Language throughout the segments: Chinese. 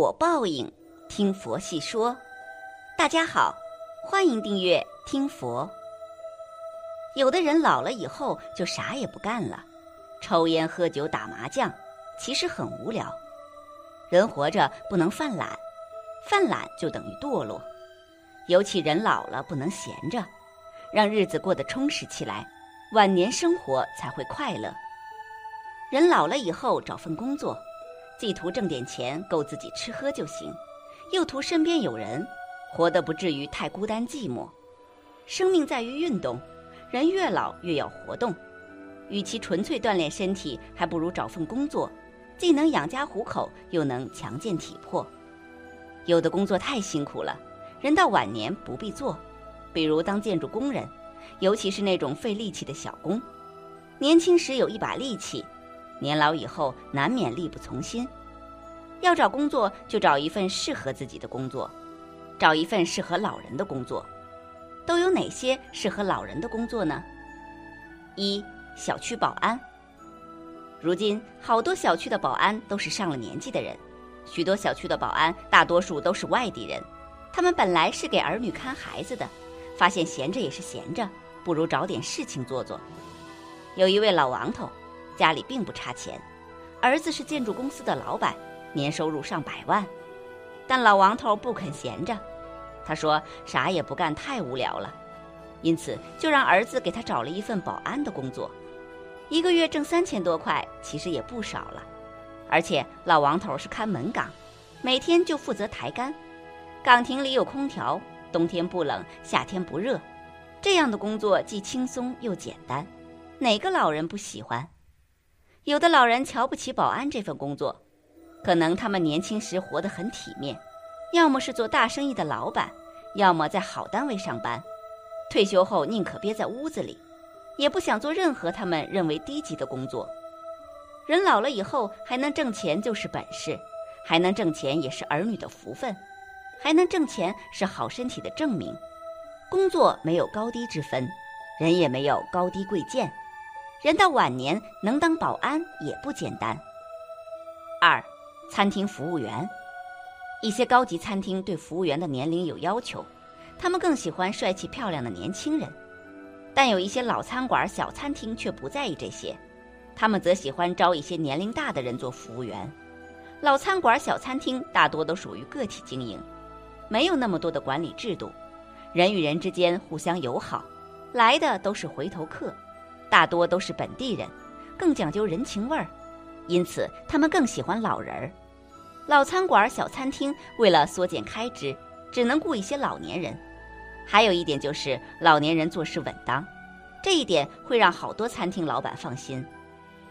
果报应，听佛细说。大家好，欢迎订阅听佛。有的人老了以后就啥也不干了，抽烟喝酒打麻将，其实很无聊。人活着不能犯懒，犯懒就等于堕落。尤其人老了不能闲着，让日子过得充实起来，晚年生活才会快乐。人老了以后找份工作。既图挣点钱够自己吃喝就行，又图身边有人，活得不至于太孤单寂寞。生命在于运动，人越老越要活动。与其纯粹锻炼身体，还不如找份工作，既能养家糊口，又能强健体魄。有的工作太辛苦了，人到晚年不必做，比如当建筑工人，尤其是那种费力气的小工。年轻时有一把力气。年老以后难免力不从心，要找工作就找一份适合自己的工作，找一份适合老人的工作。都有哪些适合老人的工作呢？一小区保安。如今好多小区的保安都是上了年纪的人，许多小区的保安大多数都是外地人，他们本来是给儿女看孩子的，发现闲着也是闲着，不如找点事情做做。有一位老王头。家里并不差钱，儿子是建筑公司的老板，年收入上百万。但老王头不肯闲着，他说啥也不干太无聊了，因此就让儿子给他找了一份保安的工作，一个月挣三千多块，其实也不少了。而且老王头是看门岗，每天就负责抬杆，岗亭里有空调，冬天不冷，夏天不热，这样的工作既轻松又简单，哪个老人不喜欢？有的老人瞧不起保安这份工作，可能他们年轻时活得很体面，要么是做大生意的老板，要么在好单位上班，退休后宁可憋在屋子里，也不想做任何他们认为低级的工作。人老了以后还能挣钱就是本事，还能挣钱也是儿女的福分，还能挣钱是好身体的证明。工作没有高低之分，人也没有高低贵贱。人到晚年能当保安也不简单。二，餐厅服务员，一些高级餐厅对服务员的年龄有要求，他们更喜欢帅气漂亮的年轻人。但有一些老餐馆、小餐厅却不在意这些，他们则喜欢招一些年龄大的人做服务员。老餐馆、小餐厅大多都属于个体经营，没有那么多的管理制度，人与人之间互相友好，来的都是回头客。大多都是本地人，更讲究人情味儿，因此他们更喜欢老人儿。老餐馆、小餐厅为了缩减开支，只能雇一些老年人。还有一点就是老年人做事稳当，这一点会让好多餐厅老板放心。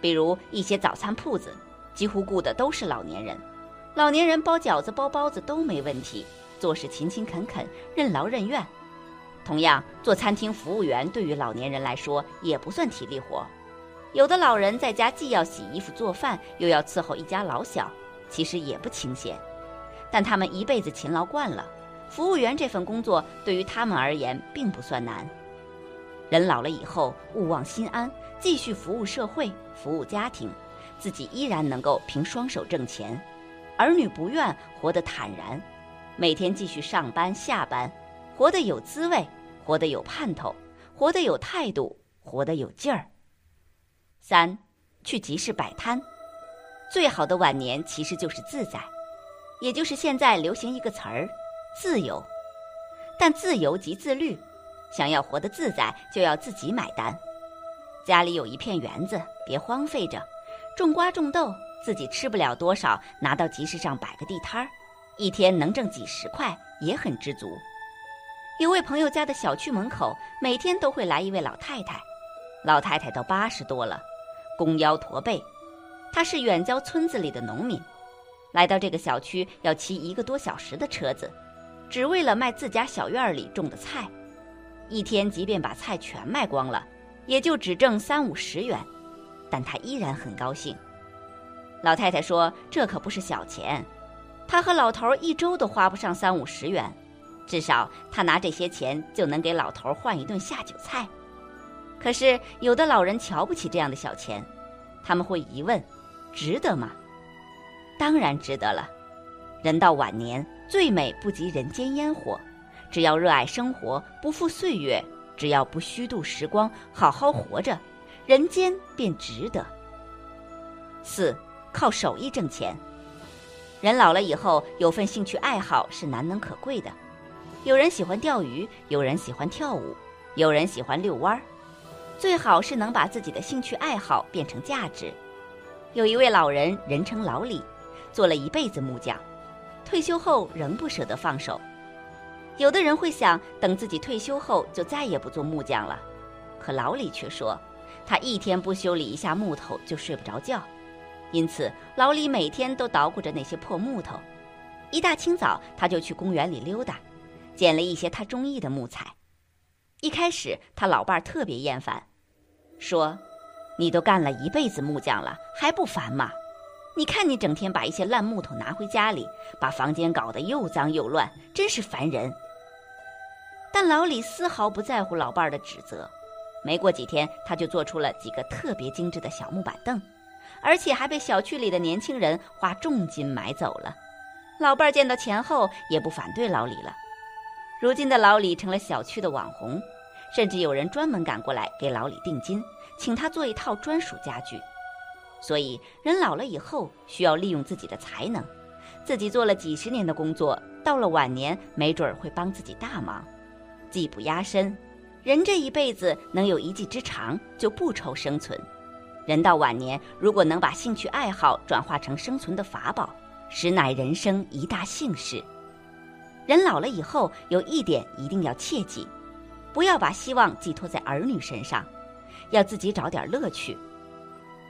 比如一些早餐铺子，几乎雇的都是老年人，老年人包饺子、包包子都没问题，做事勤勤恳恳，任劳任怨。同样，做餐厅服务员对于老年人来说也不算体力活。有的老人在家既要洗衣服做饭，又要伺候一家老小，其实也不清闲。但他们一辈子勤劳惯了，服务员这份工作对于他们而言并不算难。人老了以后，勿忘心安，继续服务社会、服务家庭，自己依然能够凭双手挣钱，儿女不怨，活得坦然，每天继续上班下班。活得有滋味，活得有盼头，活得有态度，活得有劲儿。三，去集市摆摊，最好的晚年其实就是自在，也就是现在流行一个词儿——自由。但自由即自律，想要活得自在，就要自己买单。家里有一片园子，别荒废着，种瓜种豆，自己吃不了多少，拿到集市上摆个地摊儿，一天能挣几十块，也很知足。有位朋友家的小区门口，每天都会来一位老太太。老太太都八十多了，弓腰驼背。他是远郊村子里的农民，来到这个小区要骑一个多小时的车子，只为了卖自家小院里种的菜。一天即便把菜全卖光了，也就只挣三五十元，但他依然很高兴。老太太说：“这可不是小钱，她和老头一周都花不上三五十元。”至少他拿这些钱就能给老头换一顿下酒菜。可是有的老人瞧不起这样的小钱，他们会疑问：值得吗？当然值得了。人到晚年，最美不及人间烟火。只要热爱生活，不负岁月；只要不虚度时光，好好活着，人间便值得。四，靠手艺挣钱。人老了以后，有份兴趣爱好是难能可贵的。有人喜欢钓鱼，有人喜欢跳舞，有人喜欢遛弯儿。最好是能把自己的兴趣爱好变成价值。有一位老人，人称老李，做了一辈子木匠，退休后仍不舍得放手。有的人会想，等自己退休后就再也不做木匠了，可老李却说，他一天不修理一下木头就睡不着觉，因此老李每天都捣鼓着那些破木头。一大清早，他就去公园里溜达，捡了一些他中意的木材。一开始，他老伴儿特别厌烦，说：“你都干了一辈子木匠了，还不烦吗？你看你整天把一些烂木头拿回家里，把房间搞得又脏又乱，真是烦人。”但老李丝毫不在乎老伴儿的指责，没过几天，他就做出了几个特别精致的小木板凳，而且还被小区里的年轻人花重金买走了。老伴儿见到钱后也不反对老李了。如今的老李成了小区的网红，甚至有人专门赶过来给老李定金，请他做一套专属家具。所以，人老了以后需要利用自己的才能，自己做了几十年的工作，到了晚年没准儿会帮自己大忙。技不压身，人这一辈子能有一技之长，就不愁生存。人到晚年，如果能把兴趣爱好转化成生存的法宝，实乃人生一大幸事。人老了以后，有一点一定要切记：不要把希望寄托在儿女身上，要自己找点乐趣。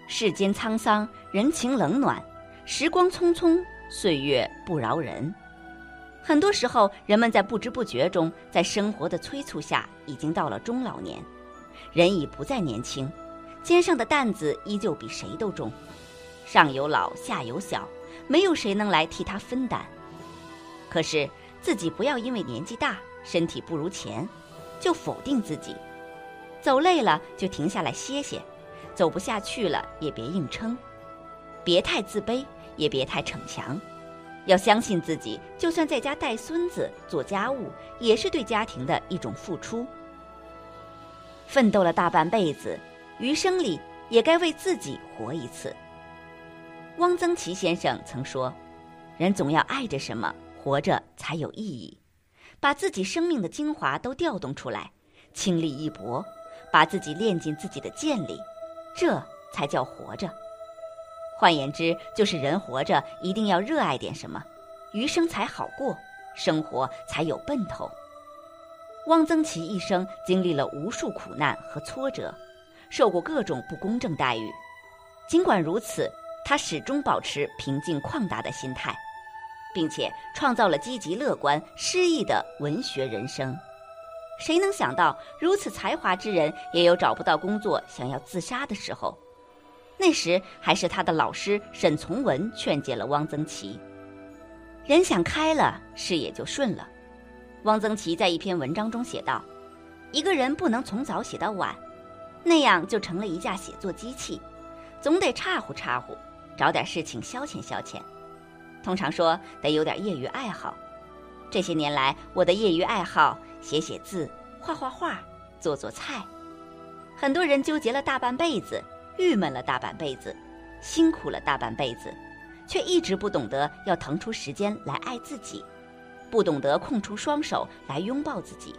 世间沧桑，人情冷暖，时光匆匆，岁月不饶人。很多时候，人们在不知不觉中，在生活的催促下，已经到了中老年，人已不再年轻，肩上的担子依旧比谁都重，上有老，下有小，没有谁能来替他分担。可是自己不要因为年纪大，身体不如前，就否定自己。走累了就停下来歇歇，走不下去了也别硬撑，别太自卑，也别太逞强。要相信自己，就算在家带孙子、做家务，也是对家庭的一种付出。奋斗了大半辈子，余生里也该为自己活一次。汪曾祺先生曾说：“人总要爱着什么，活着才有意义。把自己生命的精华都调动出来，倾力一搏，把自己练进自己的剑里，这才叫活着。”换言之，就是人活着一定要热爱点什么，余生才好过，生活才有奔头。汪曾祺一生经历了无数苦难和挫折，受过各种不公正待遇，尽管如此，他始终保持平静旷达的心态，并且创造了积极乐观、诗意的文学人生。谁能想到，如此才华之人，也有找不到工作、想要自杀的时候？那时还是他的老师沈从文劝解了汪曾祺。人想开了，事也就顺了。汪曾祺在一篇文章中写道：“一个人不能从早写到晚，那样就成了一架写作机器，总得岔乎岔乎，找点事情消遣消遣。通常说得有点业余爱好。这些年来，我的业余爱好写写字、画画画、做做菜。很多人纠结了大半辈子。”郁闷了大半辈子，辛苦了大半辈子，却一直不懂得要腾出时间来爱自己，不懂得空出双手来拥抱自己。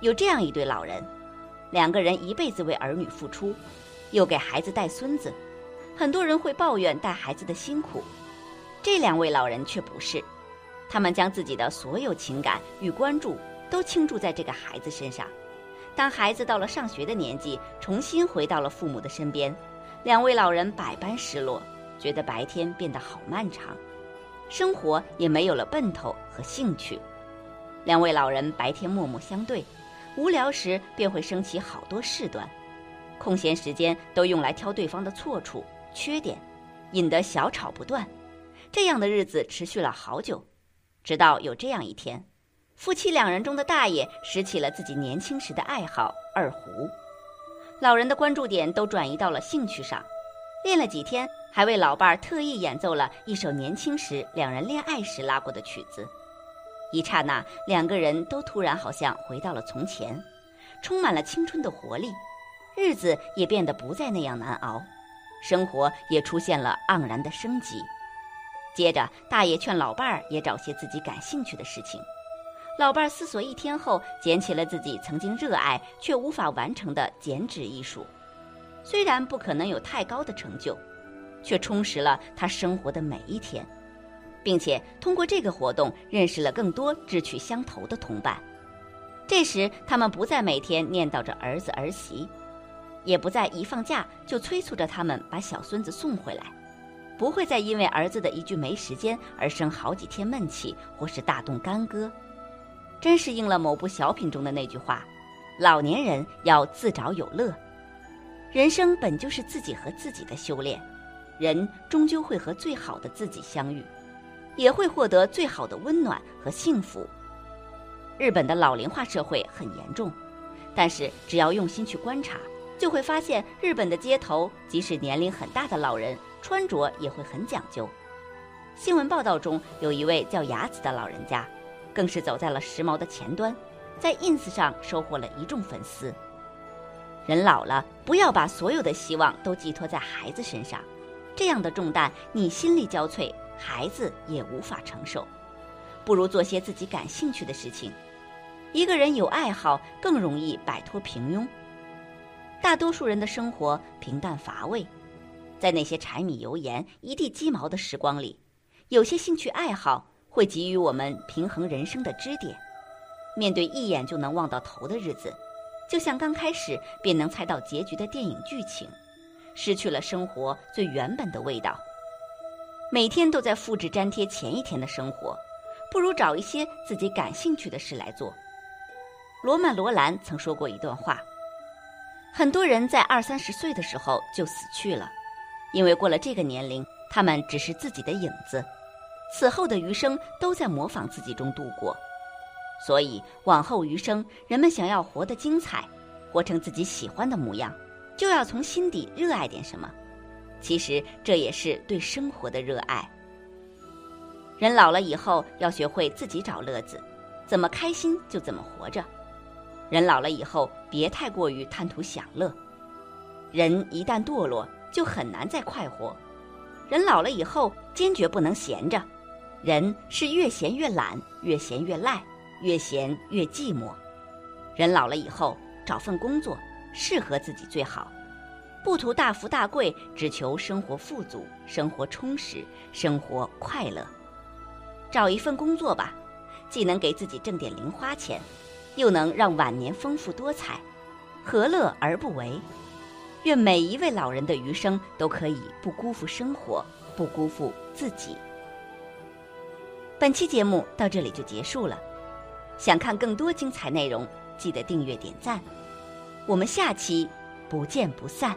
有这样一对老人，两个人一辈子为儿女付出，又给孩子带孙子。很多人会抱怨带孩子的辛苦，这两位老人却不是，他们将自己的所有情感与关注都倾注在这个孩子身上。当孩子到了上学的年纪，重新回到了父母的身边，两位老人百般失落，觉得白天变得好漫长，生活也没有了奔头和兴趣。两位老人白天默默相对，无聊时便会生起好多事端，空闲时间都用来挑对方的错处、缺点，引得小吵不断。这样的日子持续了好久，直到有这样一天。夫妻两人中的大爷拾起了自己年轻时的爱好二胡，老人的关注点都转移到了兴趣上。练了几天，还为老伴儿特意演奏了一首年轻时两人恋爱时拉过的曲子。一刹那，两个人都突然好像回到了从前，充满了青春的活力，日子也变得不再那样难熬，生活也出现了盎然的生机。接着，大爷劝老伴儿也找些自己感兴趣的事情。老伴儿思索一天后，捡起了自己曾经热爱却无法完成的剪纸艺术。虽然不可能有太高的成就，却充实了他生活的每一天，并且通过这个活动认识了更多志趣相投的同伴。这时，他们不再每天念叨着儿子儿媳，也不再一放假就催促着他们把小孙子送回来。不会再因为儿子的一句没时间而生好几天闷气，或是大动干戈，真是应了某部小品中的那句话：“老年人要自找有乐。”人生本就是自己和自己的修炼，人终究会和最好的自己相遇，也会获得最好的温暖和幸福。日本的老龄化社会很严重，但是只要用心去观察，就会发现日本的街头，即使年龄很大的老人。穿着也会很讲究。新闻报道中有一位叫雅子的老人家，更是走在了时髦的前端，在 ins 上收获了一众粉丝。人老了，不要把所有的希望都寄托在孩子身上，这样的重担你心力交瘁，孩子也无法承受。不如做些自己感兴趣的事情。一个人有爱好，更容易摆脱平庸。大多数人的生活平淡乏味。在那些柴米油盐、一地鸡毛的时光里，有些兴趣爱好会给予我们平衡人生的支点。面对一眼就能望到头的日子，就像刚开始便能猜到结局的电影剧情，失去了生活最原本的味道。每天都在复制粘贴前一天的生活，不如找一些自己感兴趣的事来做。罗曼·罗兰曾说过一段话：很多人在二三十岁的时候就死去了。因为过了这个年龄，他们只是自己的影子，此后的余生都在模仿自己中度过。所以往后余生，人们想要活得精彩，活成自己喜欢的模样，就要从心底热爱点什么。其实这也是对生活的热爱。人老了以后，要学会自己找乐子，怎么开心就怎么活着。人老了以后，别太过于贪图享乐。人一旦堕落。就很难再快活。人老了以后，坚决不能闲着。人是越闲越懒，越闲越赖，越闲越寂寞。人老了以后，找份工作，适合自己最好。不图大富大贵，只求生活富足，生活充实，生活快乐。找一份工作吧，既能给自己挣点零花钱，又能让晚年丰富多彩，何乐而不为？愿每一位老人的余生都可以不辜负生活，不辜负自己。本期节目到这里就结束了，想看更多精彩内容，记得订阅点赞。我们下期不见不散。